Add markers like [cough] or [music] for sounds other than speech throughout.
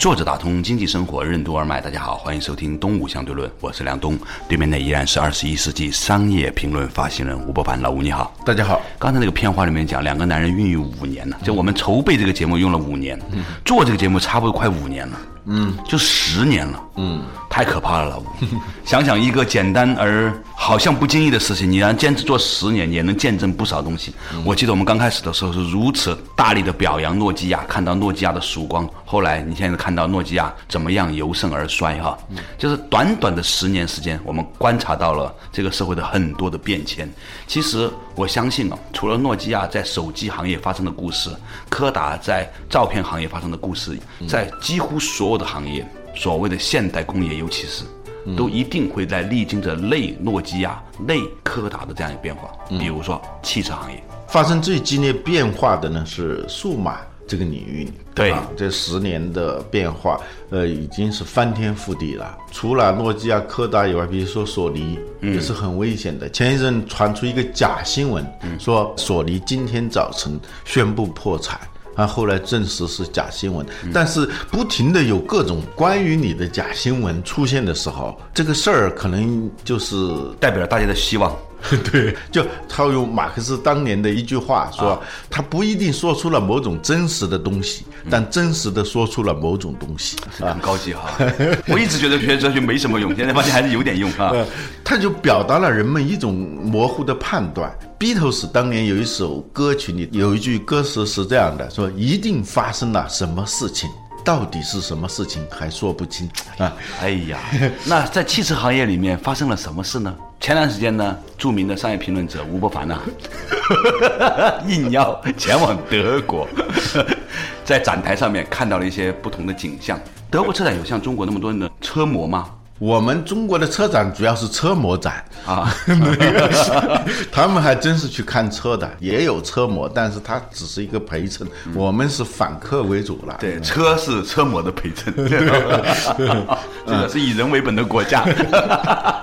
作者打通经济生活任督二脉，大家好，欢迎收听《东吴相对论》，我是梁东，对面的依然是二十一世纪商业评论发行人吴伯凡，老吴你好，大家好。刚才那个片花里面讲，两个男人孕育五年了，就我们筹备这个节目用了五年，嗯做这个节目差不多快五年了，嗯，就十年了，嗯，太可怕了，老吴。[laughs] 想想一个简单而好像不经意的事情，你让坚持做十年，也能见证不少东西。我记得我们刚开始的时候是如此大力的表扬诺基亚，看到诺基亚的曙光。后来你现在看到诺基亚怎么样由盛而衰哈，就是短短的十年时间，我们观察到了这个社会的很多的变迁。其实我相信啊，除了诺基亚在手机行业发生的故事，柯达在照片行业发生的故事，在几乎所有的行业，所谓的现代工业，尤其是。都一定会在历经着类诺基亚、内柯达的这样一个变化。比如说汽车行业发生最激烈变化的呢是数码这个领域。对，这十年的变化，呃，已经是翻天覆地了。除了诺基亚、柯达以外，比如说索尼也是很危险的。前一阵传出一个假新闻，说索尼今天早晨宣布破产。啊，后来证实是假新闻，但是不停的有各种关于你的假新闻出现的时候，这个事儿可能就是代表了大家的希望。[laughs] 对，就套用马克思当年的一句话说，他不一定说出了某种真实的东西，但真实的说出了某种东西。很高级哈，[laughs] 我一直觉得学哲学没什么用，现在发现还是有点用啊。他就表达了人们一种模糊的判断。Beatles 当年有一首歌曲里有一句歌词是这样的：说一定发生了什么事情。到底是什么事情还说不清啊！哎呀，那在汽车行业里面发生了什么事呢？前段时间呢，著名的商业评论者吴伯凡呢，[laughs] 应邀前往德国，[laughs] 在展台上面看到了一些不同的景象。德国车展有像中国那么多的车模吗？我们中国的车展主要是车模展。啊，[laughs] 他们还真是去看车的，也有车模，但是它只是一个陪衬，我们是反客为主了。对，车是车模的陪衬，[laughs] 这个是以人为本的国家。[laughs]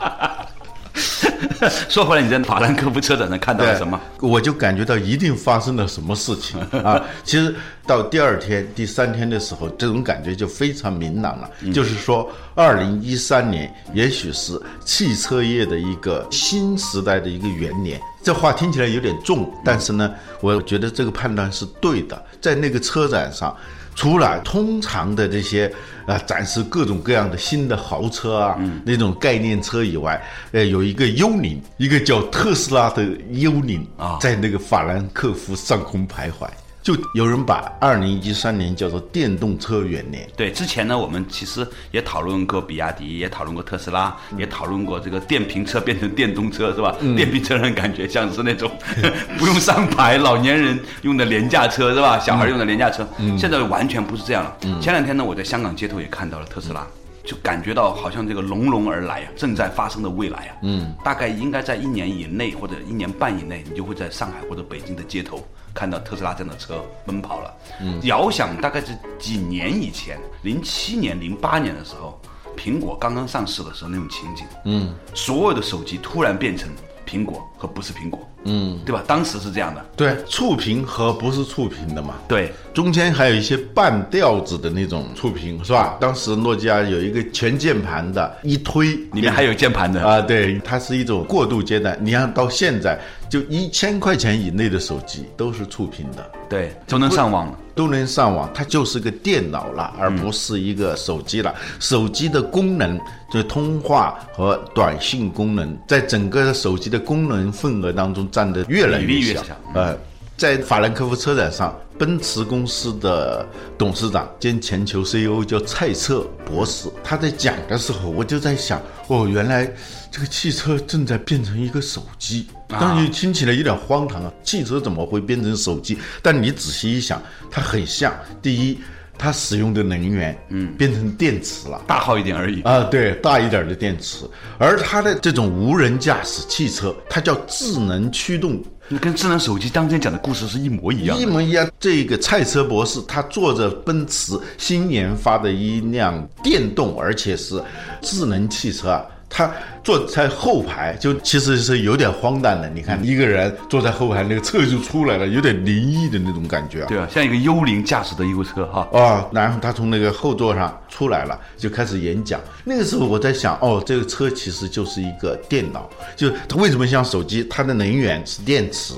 [laughs] 说回来，你在法兰克福车展上看到了什么？我就感觉到一定发生了什么事情 [laughs] 啊！其实到第二天、第三天的时候，这种感觉就非常明朗了。就是说，二零一三年也许是汽车业的一个新时代的一个元年。这话听起来有点重，但是呢，我觉得这个判断是对的。在那个车展上。除了通常的这些啊展示各种各样的新的豪车啊，那种概念车以外，呃，有一个幽灵，一个叫特斯拉的幽灵啊，在那个法兰克福上空徘徊。就有人把二零一三年叫做电动车元年。对，之前呢，我们其实也讨论过比亚迪，也讨论过特斯拉，也讨论过这个电瓶车变成电动车，是吧？电瓶车人感觉像是那种 [laughs] 不用上牌，老年人用的廉价车，是吧？小孩用的廉价车。现在完全不是这样了。前两天呢，我在香港街头也看到了特斯拉，就感觉到好像这个隆隆而来啊，正在发生的未来啊。嗯。大概应该在一年以内或者一年半以内，你就会在上海或者北京的街头。看到特斯拉这样的车奔跑了，嗯，遥想大概是几年以前，零七年、零八年的时候，苹果刚刚上市的时候那种情景，嗯，所有的手机突然变成苹果和不是苹果，嗯，对吧？当时是这样的，对，触屏和不是触屏的嘛，对，中间还有一些半吊子的那种触屏，是吧？当时诺基亚有一个全键盘的，一推里面还有键盘的啊，对，它是一种过渡阶段。你看到现在。就一千块钱以内的手机都是触屏的，对，都能上网，都能上网，它就是个电脑了，而不是一个手机了。手机的功能，就是通话和短信功能，在整个手机的功能份额当中占的越来越小。呃，在法兰克福车展上，奔驰公司的董事长兼全球 CEO 叫蔡澈博士，他在讲的时候，我就在想，哦，原来。这个汽车正在变成一个手机，当然听起来有点荒唐啊！汽车怎么会变成手机？但你仔细一想，它很像。第一，它使用的能源，嗯，变成电池了。大号一点而已。啊，对，大一点的电池，而它的这种无人驾驶汽车，它叫智能驱动，跟智能手机当天讲的故事是一模一样。一模一样。这个赛车博士他坐着奔驰新研发的一辆电动，而且是智能汽车啊。他坐在后排，就其实是有点荒诞的。你看，一个人坐在后排，那个车就出来了，有点灵异的那种感觉啊。对啊，像一个幽灵驾驶的一部车哈。啊，然后他从那个后座上出来了，就开始演讲。那个时候我在想，哦，这个车其实就是一个电脑，就它为什么像手机？它的能源是电池，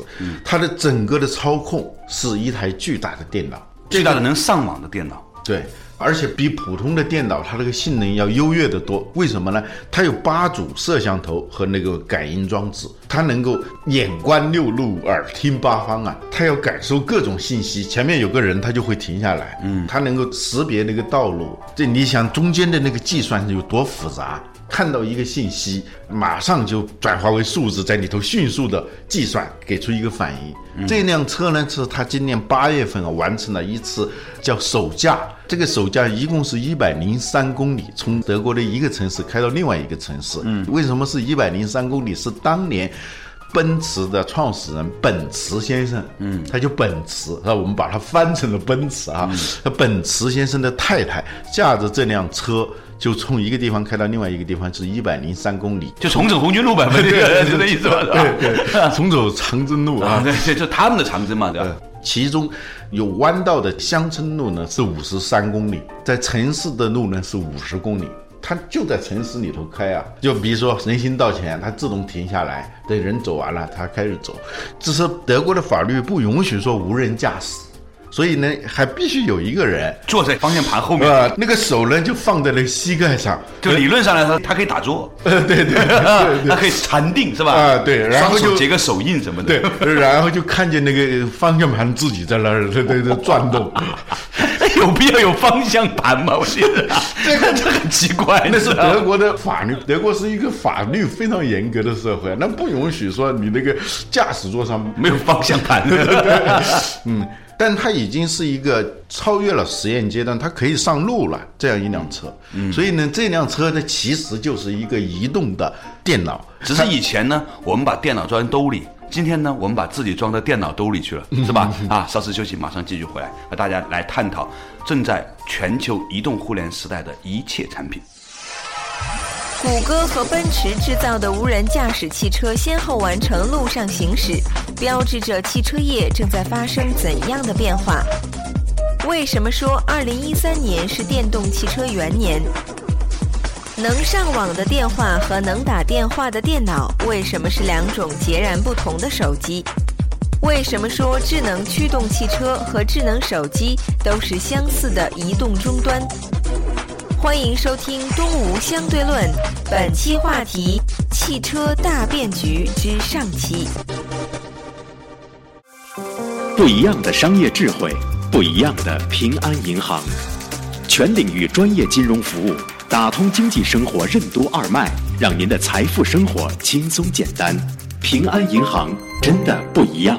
它的整个的操控是一台巨大的电脑，最大的能上网的电脑。对，而且比普通的电脑它那个性能要优越的多。为什么呢？它有八组摄像头和那个感应装置，它能够眼观六路，耳听八方啊。它要感受各种信息，前面有个人，它就会停下来。嗯，它能够识别那个道路。这你想中间的那个计算有多复杂？看到一个信息，马上就转化为数字，在里头迅速的计算，给出一个反应。这辆车呢，是它今年八月份啊完成了一次叫首驾。这个首驾一共是一百零三公里，从德国的一个城市开到另外一个城市。嗯，为什么是一百零三公里？是当年。奔驰的创始人本驰先生，嗯，他就本驰，那，我们把它翻成了奔驰啊。那本驰先生的太太驾着这辆车，就从一个地方开到另外一个地方，是一百零三公里，就重走红军路吧，这个就 [laughs] 这意思吧，对对，[laughs] 重走长征路啊，对对，就他们的长征嘛，对吧？其中有弯道的乡村路呢是五十三公里，在城市的路呢是五十公里。它就在城市里头开啊，就比如说人行道前，它自动停下来，等人走完了，它开始走。只是德国的法律不允许说无人驾驶，所以呢，还必须有一个人坐在方向盘后面，啊，那个手呢就放在那个膝盖上，就理论上来说，他可以打坐，[laughs] 呃，对对，他可以禅定是吧？啊，对，然后就结个手印什么的，对，然后就看见那个方向盘自己在那儿，对对对，[laughs] 转动。有必要有方向盘吗？我觉得这个 [laughs] 这很奇怪。那是德国的法律，德国是一个法律非常严格的社会，那不允许说你那个驾驶座上没有方向盘。嗯，但它已经是一个超越了实验阶段，它可以上路了这样一辆车。嗯，所以呢，这辆车呢其实就是一个移动的电脑，只是以前呢，我们把电脑装在兜里。今天呢，我们把自己装到电脑兜里去了，是吧？啊，稍事休息，马上继续回来，和大家来探讨正在全球移动互联时代的一切产品。谷歌和奔驰制造的无人驾驶汽车先后完成陆上行驶，标志着汽车业正在发生怎样的变化？为什么说2013年是电动汽车元年？能上网的电话和能打电话的电脑为什么是两种截然不同的手机？为什么说智能驱动汽车和智能手机都是相似的移动终端？欢迎收听《东吴相对论》，本期话题：汽车大变局之上期。不一样的商业智慧，不一样的平安银行，全领域专业金融服务。打通经济生活任督二脉，让您的财富生活轻松简单。平安银行真的不一样。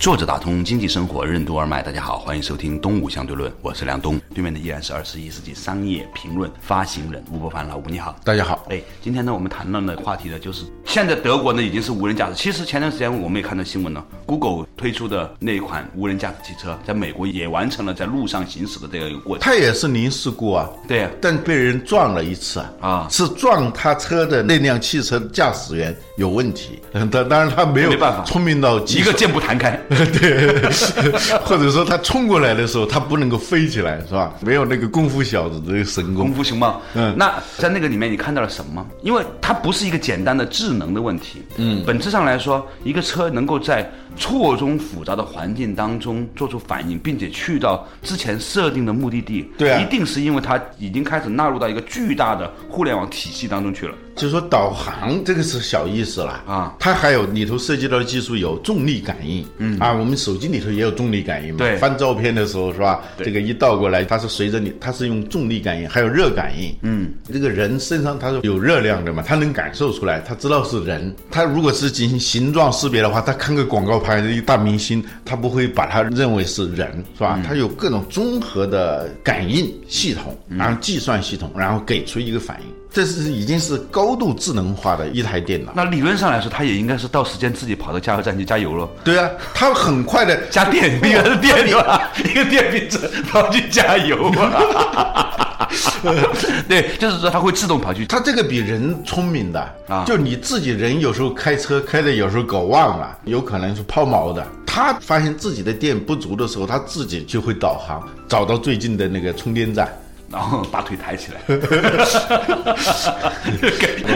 坐着打通经济生活任督二脉，大家好，欢迎收听《东吴相对论》，我是梁东，对面的依然是二十一世纪商业评论发行人吴伯凡，老吴你好，大家好。哎，今天呢，我们谈论的话题呢，就是现在德国呢已经是无人驾驶。其实前段时间我们也看到新闻了，Google 推出的那一款无人驾驶汽车，在美国也完成了在路上行驶的这样一个过程。它也是零事故啊，对啊，但被人撞了一次啊，啊，是撞他车的那辆汽车驾驶员有问题，嗯，[laughs] 当当然他没有没办法聪明到一个箭步弹开。[laughs] 对。[laughs] 或者说他冲过来的时候，他不能够飞起来，是吧？没有那个功夫小子的神功。功夫熊猫，嗯，那在那个里面你看到了什么？因为它不是一个简单的智能的问题，嗯，本质上来说，一个车能够在错综复杂的环境当中做出反应，并且去到之前设定的目的地，对啊。一定是因为它已经开始纳入到一个巨大的互联网体系当中去了。就是说导航这个是小意思了啊。它还有里头涉及到的技术有重力感应，嗯。啊，我们手机里头也有重力感应嘛，对。翻照片的时候是吧？对。这个一倒过来，它是随着你，它是用重力感应，还有热感应，嗯，这个人身上它是有热量的嘛，他能感受出来，他知道是人。他如果是进行形状识别的话，他看个广告牌的一大明星，他不会把他认为是人，是吧？他有各种综合的感应系统，然后计算系统，然后给出一个反应。这是已经是高度智能化的一台电脑。那理论上来说，它也应该是到时间自己跑到加油站去加油了。对啊，它很快的 [laughs] 加电，一个是电是吧？一个电瓶车 [laughs] 跑去加油啊！[laughs] 对，就是说它会自动跑去。它这个比人聪明的啊就你自己人有时候开车开的有时候搞忘了，有可能是抛锚的。它发现自己的电不足的时候，它自己就会导航，找到最近的那个充电站。然后把腿抬起来，[laughs]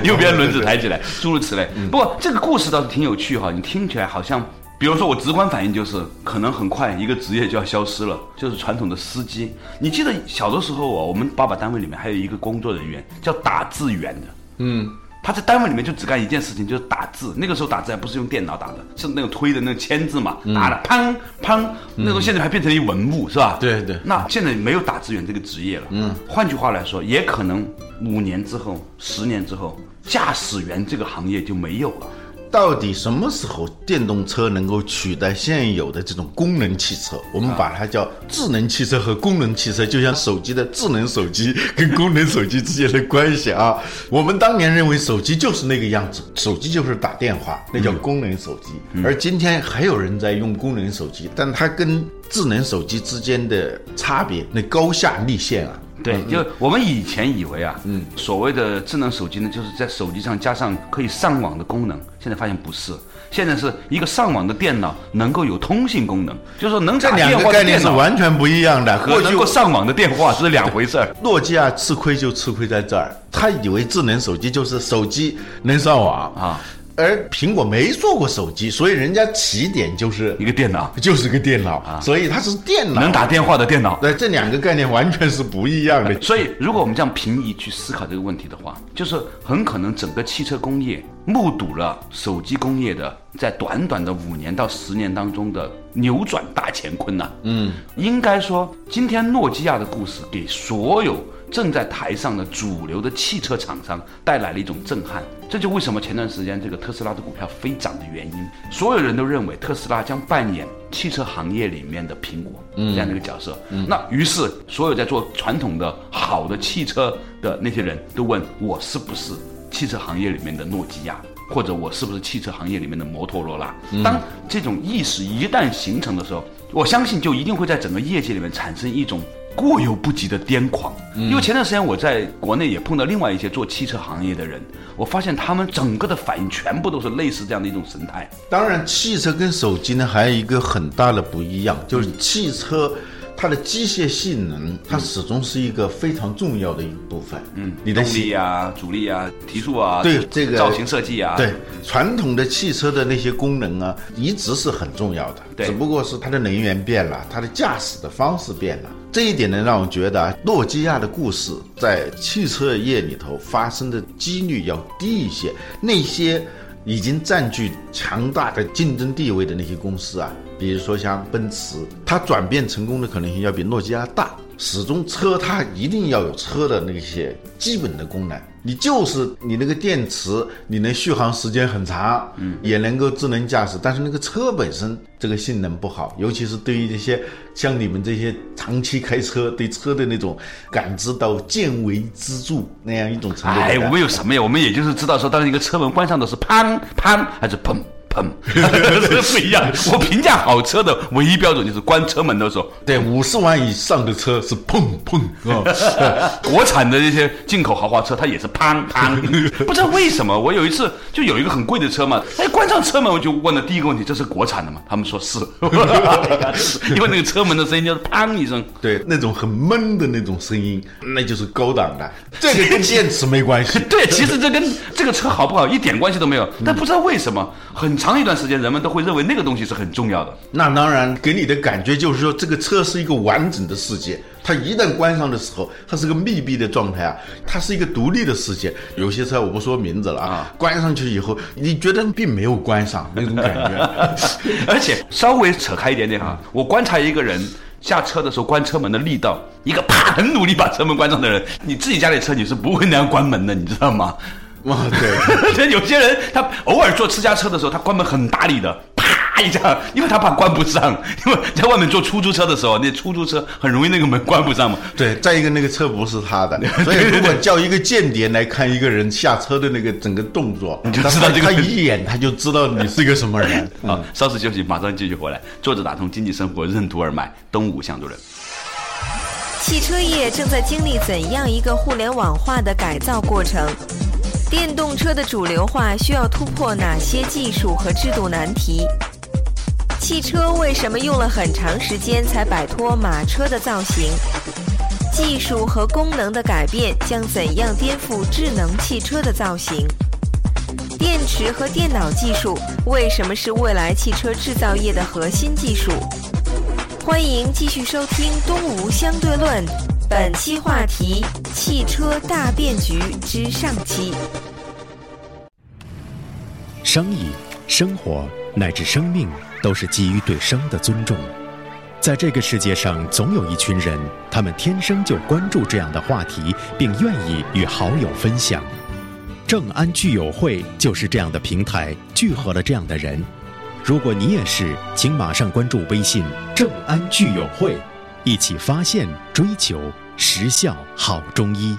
右边轮子抬起来，诸如此类。不过这个故事倒是挺有趣哈，你听起来好像，比如说我直观反应就是，可能很快一个职业就要消失了，就是传统的司机。你记得小的时候啊，我们爸爸单位里面还有一个工作人员叫打字员的，嗯。他在单位里面就只干一件事情，就是打字。那个时候打字还不是用电脑打的，是那种推的那个签字嘛，打的砰砰，那种现在还变成了一文物，是吧？对对那现在没有打字员这个职业了。嗯，换句话来说，也可能五年之后、十年之后，驾驶员这个行业就没有了。到底什么时候电动车能够取代现有的这种功能汽车？我们把它叫智能汽车和功能汽车，就像手机的智能手机跟功能手机之间的关系啊。[laughs] 我们当年认为手机就是那个样子，手机就是打电话，那叫功能手机。而今天还有人在用功能手机，但它跟智能手机之间的差别，那高下立现啊。对，就我们以前以为啊，嗯，所谓的智能手机呢，就是在手机上加上可以上网的功能。现在发现不是，现在是一个上网的电脑能够有通信功能，就是说能这两个概念是完全不一样的。和过去能够上网的电话是两回事儿。[laughs] 诺基亚吃亏就吃亏在这儿，他以为智能手机就是手机能上网啊，而苹果没做过手机，所以人家起点就是一个电脑。就是个电脑啊，所以它是电脑。能打电话的电脑。对，这两个概念完全是不一样的。[laughs] 所以，如果我们这样平移去思考这个问题的话，就是很可能整个汽车工业目睹了手机工业的在短短的五年到十年当中的扭转大乾坤呐、嗯，应该说，今天诺基亚的故事给所有正在台上的主流的汽车厂商带来了一种震撼。这就为什么前段时间这个特斯拉的股票飞涨的原因。所有人都认为特斯拉将扮演汽车行业里面的苹果这样的一个角色。那于是所有在做传统的好的汽车的那些人都问我是不是汽车行业里面的诺基亚。或者我是不是汽车行业里面的摩托罗拉？当这种意识一旦形成的时候，我相信就一定会在整个业界里面产生一种过犹不及的癫狂。因为前段时间我在国内也碰到另外一些做汽车行业的人，我发现他们整个的反应全部都是类似这样的一种神态。当然，汽车跟手机呢还有一个很大的不一样，就是汽车。它的机械性能，它始终是一个非常重要的一部分。嗯，你的动力啊、阻力啊、提速啊，对这个造型设计啊，对传统的汽车的那些功能啊，一直是很重要的。对只不过是它的能源变了，它的驾驶的方式变了。这一点呢，让我觉得啊，诺基亚的故事在汽车业里头发生的几率要低一些。那些已经占据强大的竞争地位的那些公司啊，比如说像奔驰，它转变成功的可能性要比诺基亚大。始终车它一定要有车的那些基本的功能，你就是你那个电池，你能续航时间很长，嗯，也能够智能驾驶，但是那个车本身这个性能不好，尤其是对于这些像你们这些长期开车，对车的那种感知到见微知著那样一种程度哎，我们有什么呀？我们也就是知道说，当一个车门关上的是砰砰还是砰砰，[laughs] 这不一样。我评价好车的唯一标准就是关车门的时候，对五十万以上的车是砰砰啊，[laughs] 国产的这些进口豪华车，它也是砰砰，[laughs] 不知道为什么。我有一次就有一个很贵的车嘛，哎，关上车门我就问了第一个问题，这是国产的吗？他们说是，因为那个车门的声音就是砰一声。对那种很闷的那种声音，那就是高档的。这个跟电池没关系。对，其实这跟这个车好不好一点关系都没有。但不知道为什么，很长一段时间，人们都会认为那个东西是很重要的。那当然，给你的感觉就是说，这个车是一个完整的世界。它一旦关上的时候，它是个密闭的状态啊，它是一个独立的世界。有些车我不说名字了啊，关上去以后，你觉得并没有关上那种感觉。[laughs] 而且稍微扯开一点点哈，我观察一个人下车的时候关车门的力道，一个啪很努力把车门关上的人，你自己家里车你是不会那样关门的，你知道吗？哇，[laughs] 对，有些人他偶尔坐私家车的时候，他关门很大力的，啪一下，因为他怕关不上，因为在外面坐出租车的时候，那出租车很容易那个门关不上嘛。对，再一个那个车不是他的，[laughs] 所以如果叫一个间谍来看一个人下车的那个整个动作，[laughs] 你就知道这个他一眼他就知道你是一个什么人。啊，稍事休息，马上继续回来。坐着打通经济生活任督二脉，东吴向主任。汽车业正在经历怎样一个互联网化的改造过程？电动车的主流化需要突破哪些技术和制度难题？汽车为什么用了很长时间才摆脱马车的造型？技术和功能的改变将怎样颠覆智能汽车的造型？电池和电脑技术为什么是未来汽车制造业的核心技术？欢迎继续收听《东吴相对论》。本期话题：汽车大变局之上期。生意、生活乃至生命，都是基于对生的尊重。在这个世界上，总有一群人，他们天生就关注这样的话题，并愿意与好友分享。正安聚友会就是这样的平台，聚合了这样的人。如果你也是，请马上关注微信“正安聚友会”。一起发现、追求实效好中医。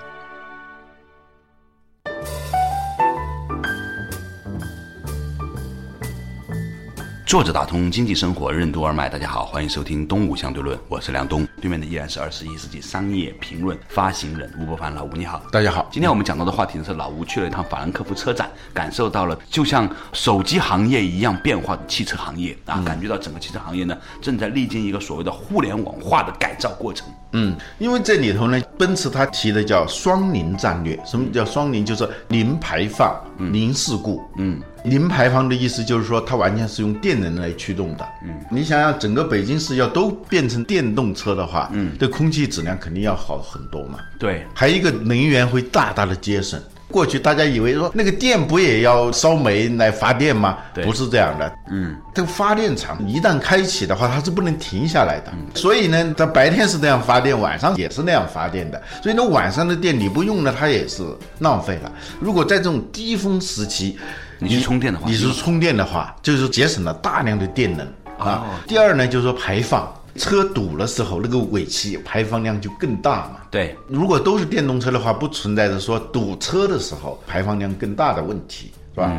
作者打通经济生活任督二脉，大家好，欢迎收听《东吴相对论》，我是梁东，对面的依然是二十一世纪商业评论发行人吴伯凡，老吴你好，大家好。今天我们讲到的话题是老吴去了一趟法兰克福车展，感受到了就像手机行业一样变化的汽车行业啊，感觉到整个汽车行业呢正在历经一个所谓的互联网化的改造过程。嗯，因为这里头呢，奔驰它提的叫双零战略，什么叫双零？就是零排放、零事故。嗯。零排放的意思就是说，它完全是用电能来驱动的。嗯，你想想，整个北京市要都变成电动车的话，嗯，这空气质量肯定要好很多嘛。对，还有一个能源会大大的节省。过去大家以为说那个电不也要烧煤来发电吗？不是这样的。嗯，这个发电厂一旦开启的话，它是不能停下来的。所以呢，它白天是这样发电，晚上也是那样发电的。所以呢，晚上的电你不用了，它也是浪费了。如果在这种低峰时期，你去充电的话，你是充电的话，就是节省了大量的电能啊。第二呢，就是说排放，车堵的时候，那个尾气排放量就更大嘛。对，如果都是电动车的话，不存在着说堵车的时候排放量更大的问题，是吧？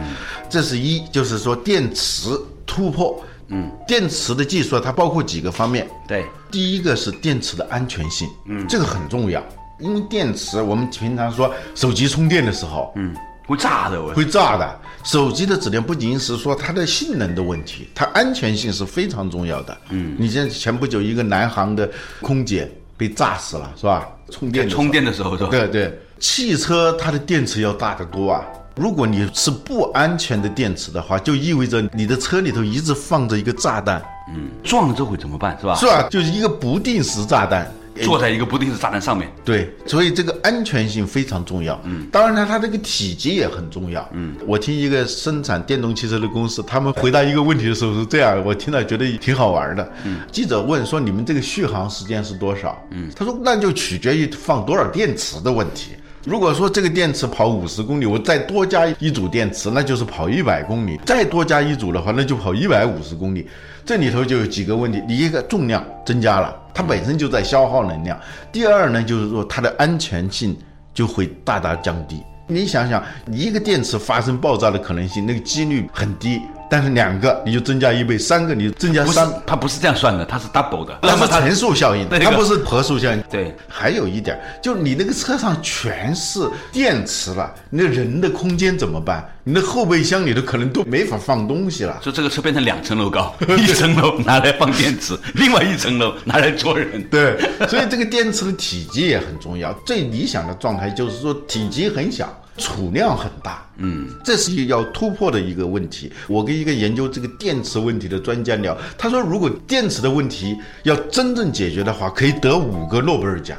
这是一，就是说电池突破。嗯，电池的技术它包括几个方面。对，第一个是电池的安全性，嗯，这个很重要，因为电池我们平常说手机充电的时候，嗯。会炸的，会炸的。手机的质量不仅是说它的性能的问题，它安全性是非常重要的。嗯，你像前不久一个南航的空姐被炸死了，是吧？充电充电的时候，是吧对对。汽车它的电池要大得多啊。如果你是不安全的电池的话，就意味着你的车里头一直放着一个炸弹。嗯，撞了之后会怎么办？是吧？是吧？就是一个不定时炸弹。坐在一个不定时炸弹上面，对，所以这个安全性非常重要。嗯，当然呢，它这个体积也很重要。嗯，我听一个生产电动汽车的公司，他们回答一个问题的时候是这样，我听了觉得挺好玩的。嗯，记者问说：“你们这个续航时间是多少？”嗯，他说：“那就取决于放多少电池的问题。如果说这个电池跑五十公里，我再多加一组电池，那就是跑一百公里；再多加一组的话，那就跑一百五十公里。这里头就有几个问题：第一个，重量增加了。”它本身就在消耗能量。第二呢，就是说它的安全性就会大大降低。你想想，一个电池发生爆炸的可能性，那个几率很低。但是两个你就增加一倍，三个你增加三，它不是这样算的，它是 double 的，那是乘数效应，它不是合数效应。对，还有一点，就你那个车上全是电池了，那人的空间怎么办？你的后备箱里头可能都没法放东西了。就这个车变成两层楼高，[laughs] 一层楼拿来放电池，另外一层楼拿来坐人。对，所以这个电池的体积也很重要。最理想的状态就是说体积很小。储量很大。嗯，这是一个要突破的一个问题。我跟一个研究这个电池问题的专家聊，他说，如果电池的问题要真正解决的话，可以得五个诺贝尔奖。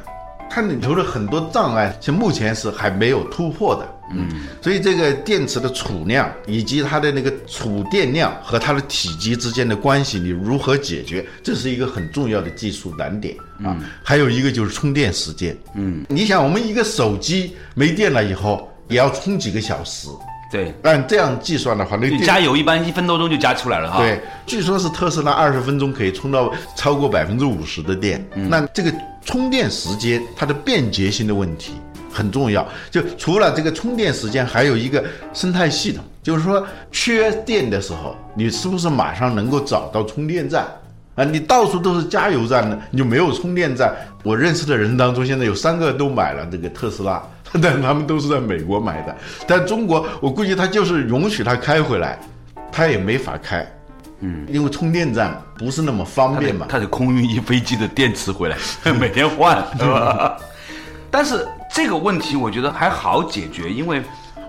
它里头的很多障碍，现目前是还没有突破的。嗯，所以这个电池的储量以及它的那个储电量和它的体积之间的关系，你如何解决？这是一个很重要的技术难点啊。还有一个就是充电时间。嗯，你想，我们一个手机没电了以后，也要充几个小时。对，按这样计算的话，那你加油一般一分多钟就加出来了哈。对，据说是特斯拉二十分钟可以充到超过百分之五十的电。那这个充电时间它的便捷性的问题很重要。就除了这个充电时间，还有一个生态系统，就是说缺电的时候，你是不是马上能够找到充电站？啊，你到处都是加油站呢，你就没有充电站。我认识的人当中，现在有三个都买了这个特斯拉，[laughs] 但他们都是在美国买的。但中国，我估计他就是允许他开回来，他也没法开。嗯，因为充电站不是那么方便嘛。得它得空运一飞机的电池回来，[laughs] 每天换，是吧？[laughs] 但是这个问题我觉得还好解决，因为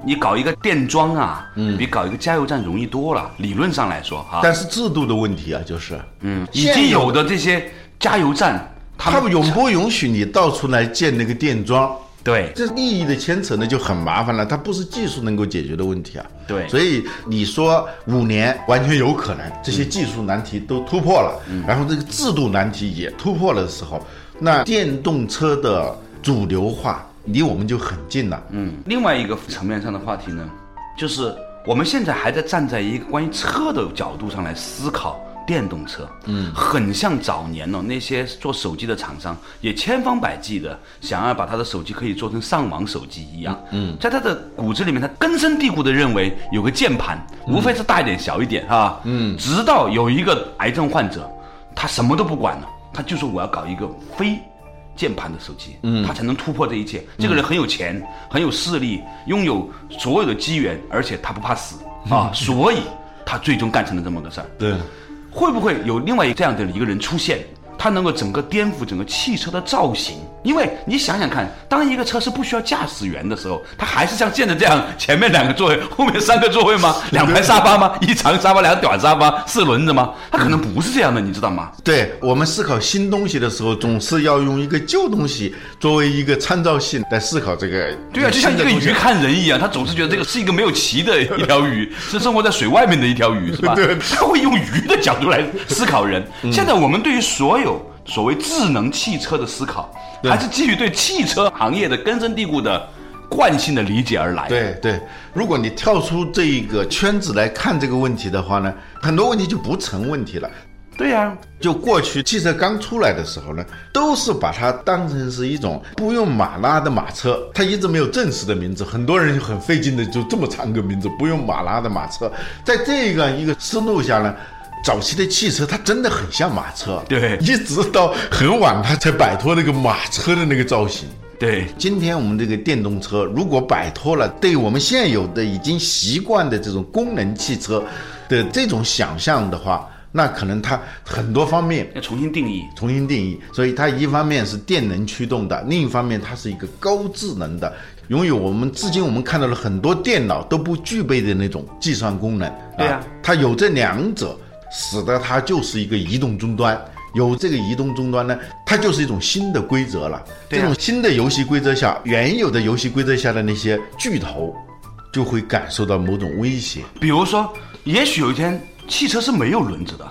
你搞一个电桩啊，嗯比搞一个加油站容易多了。理论上来说哈，但是制度的问题啊，就是，嗯，已经有的这些加油站，他们允不允许你到处来建那个电桩？对这利益的牵扯呢就很麻烦了，它不是技术能够解决的问题啊。对所以你说五年完全有可能，这些技术难题都突破了，然后这个制度难题也突破了的时候，那电动车的主流化离我们就很近了。嗯，另外一个层面上的话题呢，就是我们现在还在站在一个关于车的角度上来思考电动车。嗯，很像早年呢、那些做手机的厂商也千方百计的想要把他的手机可以做成上网手机一样。嗯，在他的骨子里面，他根深蒂固的认为有个键盘，无非是大一点小一点啊。嗯，直到有一个癌症患者，他什么都不管了，他就说我要搞一个非。键盘的手机，嗯，他才能突破这一切。这个人很有钱，很有势力，拥有所有的机缘，而且他不怕死啊，[laughs] 所以他最终干成了这么个事儿。对，会不会有另外这样的一个人出现？他能够整个颠覆整个汽车的造型，因为你想想看，当一个车是不需要驾驶员的时候，它还是像现在这样，前面两个座位，后面三个座位吗？[laughs] 两排沙发吗？一长沙发，两短沙发，四轮子吗？它可能不是这样的，你知道吗？对我们思考新东西的时候，总是要用一个旧东西作为一个参照性来思考这个。对啊，就像一个鱼看人一样，他总是觉得这个是一个没有鳍的一条鱼，是生活在水外面的一条鱼，是吧？对他会用鱼的角度来思考人。现在我们对于所有所谓智能汽车的思考，还是基于对汽车行业的根深蒂固的惯性的理解而来。，对对，如果你跳出这一个圈子来看这个问题的话呢，很多问题就不成问题了。对呀、就过去汽车刚出来的时候呢，都是把它当成是一种不用马拉的马车，它一直没有正式的名字，很多人就很费劲的就这么长个名字，不用马拉的马车。在这个一个思路下呢。早期的汽车它真的很像马车，对一直到很晚它才摆脱那个马车的那个造型。对，今天我们这个电动车如果摆脱了对我们现有的已经习惯的这种功能汽车的这种想象的话，那可能它很多方面要重新定义。重新定义。所以它一方面是电能驱动的，另一方面它是一个高智能的，拥有我们至今我们看到了很多电脑都不具备的那种计算功能。对呀啊，它有这两者，使得它就是一个移动终端。有这个移动终端呢，它就是一种新的规则了。对啊这种新的游戏规则下，原有的游戏规则下的那些巨头，就会感受到某种威胁。比如说，也许有一天汽车是没有轮子的，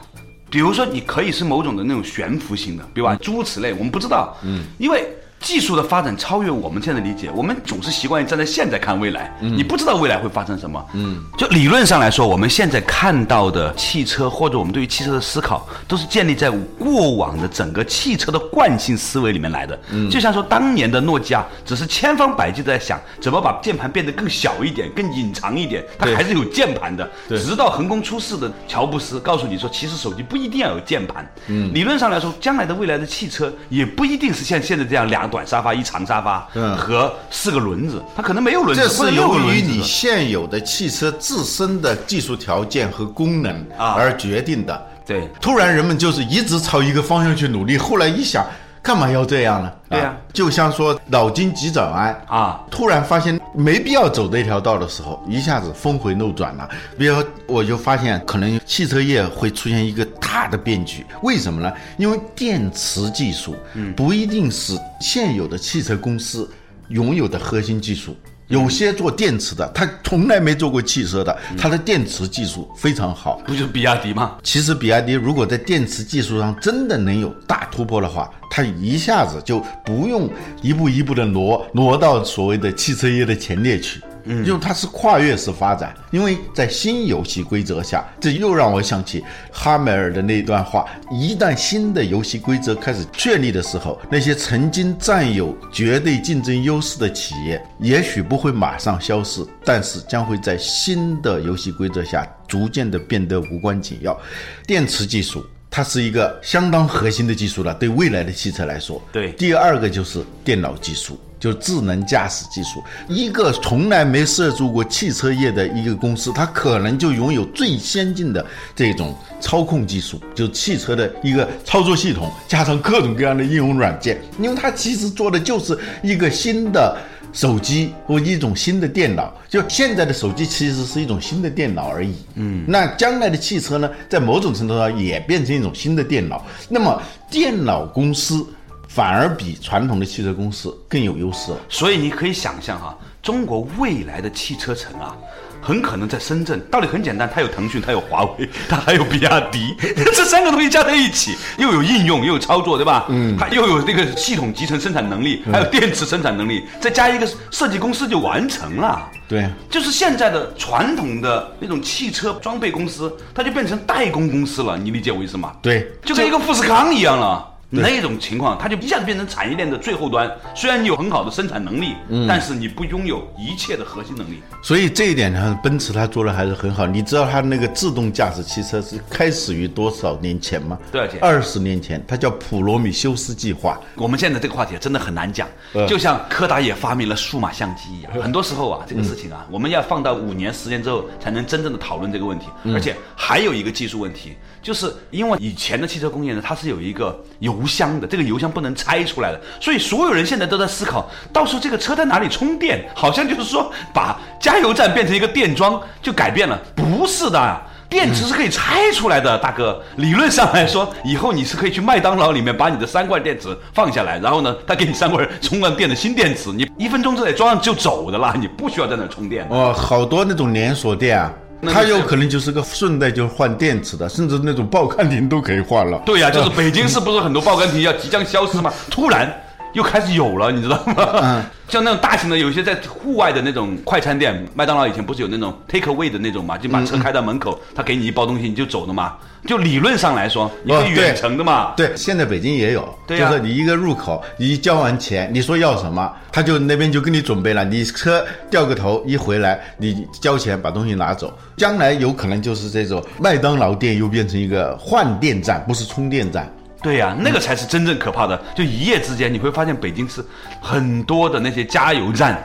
比如说你可以是某种的那种悬浮型的，对吧？诸如此类，我们不知道，嗯，因为。技术的发展超越我们现在的理解，我们总是习惯于站在现在看未来，你不知道未来会发生什么。嗯，就理论上来说，我们现在看到的汽车或者我们对于汽车的思考，都是建立在过往的整个汽车的惯性思维里面来的。嗯，就像说当年的诺基亚，只是千方百计地在想怎么把键盘变得更小一点、更隐藏一点，它还是有键盘的。对直到横空出世的乔布斯告诉你说，其实手机不一定要有键盘。嗯，理论上来说，将来的未来的汽车也不一定是像现在这样两个短沙发、一长沙发嗯。和四个轮子，它可能没有轮子，这是由于你现有的汽车自身的技术条件和功能啊。而决定的。对。突然人们就是一直朝一个方向去努力，后来一想，干嘛要这样呢？对呀就像说脑筋急转弯啊突然发现没必要走这条道的时候，一下子峰回路转了。比如我就发现，可能汽车业会出现一个大的变局。为什么呢？因为电池技术，不一定是现有的汽车公司拥有的核心技术。有些做电池的，他从来没做过汽车的，他的电池技术非常好。不就是比亚迪吗？其实比亚迪如果在电池技术上真的能有大突破的话，它一下子就不用一步一步的挪挪到所谓的汽车业的前列去。嗯，因为它是跨越式发展，因为在新游戏规则下，这又让我想起哈梅尔的那段话：一旦新的游戏规则开始确立的时候，那些曾经占有绝对竞争优势的企业，也许不会马上消失，但是将会在新的游戏规则下逐渐的变得无关紧要。电池技术。它是一个相当核心的技术了，对未来的汽车来说。对第二个就是电脑技术，就是智能驾驶技术。一个从来没涉足过汽车业的一个公司，它可能就拥有最先进的这种操控技术，就是汽车的一个操作系统，加上各种各样的应用软件。因为它其实做的就是一个新的。手机或一种新的电脑，就现在的手机其实是一种新的电脑而已。嗯，那将来的汽车呢，在某种程度上也变成一种新的电脑。那么，电脑公司反而比传统的汽车公司更有优势了。所以你可以想象哈，中国未来的汽车城啊，很可能在深圳。道理很简单，它有腾讯，它有华为，[laughs] 它还有比亚迪，[laughs] 这三个东西加在一起，又有应用，又有操作，对吧？嗯，它又有这个系统集成生产能力，还有电池生产能力，再加一个设计公司就完成了。对，就是现在的传统的那种汽车装备公司，它就变成代工公司了。你理解我意思吗？对，就跟一个富士康一样了。那种情况，它就一下子变成产业链的最后端。虽然你有很好的生产能力，但是你不拥有一切的核心能力。所以这一点上，奔驰它做的还是很好。你知道它那个自动驾驶汽车是开始于多少年前吗？多少钱二十年前，它叫普罗米修斯计划。我们现在这个话题真的很难讲，就像柯达也发明了数码相机一样。很多时候啊，这个事情啊，我们要放到五年、十年之后才能真正的讨论这个问题。而且还有一个技术问题，就是因为以前的汽车工业呢，它是有一个油箱的，这个油箱不能拆出来的，所以所有人现在都在思考，到时候这个车在哪里充电？好像就是说把加油站变成一个电桩就改变了，不是的。电池是可以拆出来的，大哥。理论上来说，以后你是可以去麦当劳里面把你的三罐电池放下来，然后呢，他给你三罐充完电的新电池，你一分钟之内装上就走的啦，你不需要在那充电。哦，好多那种连锁店啊，它有可能就是个顺带就换电池的，甚至那种报刊亭都可以换了。对呀、就是北京市不是很多报刊亭要即将消失吗？突然又开始有了，你知道吗？[laughs] 像那种大型的，有一些在户外的那种快餐店，麦当劳以前不是有那种 take away 的那种嘛，就把车开到门口，他给你一包东西你就走了嘛。就理论上来说，你可以远程的嘛。对，现在北京也有，就是你一个入口，你交完钱，你说要什么，他就那边就给你准备了。你车掉个头一回来，你交钱把东西拿走。将来有可能就是这种麦当劳店又变成一个换电站，不是充电站。对呀、那个才是真正可怕的。就一夜之间，你会发现北京市很多的那些加油站。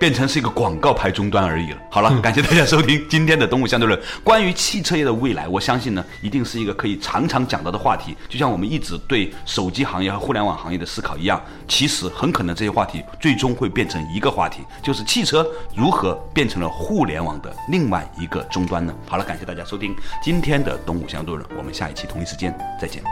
变成是一个广告牌终端而已了。好了，感谢大家收听今天的《东吴相对论》。关于汽车业的未来，我相信呢，一定是一个可以常常讲到的话题。就像我们一直对手机行业和互联网行业的思考一样，其实很可能这些话题最终会变成一个话题，就是汽车如何变成了互联网的另外一个终端呢？好了，感谢大家收听今天的《东吴相对论》，我们下一期同一时间再见。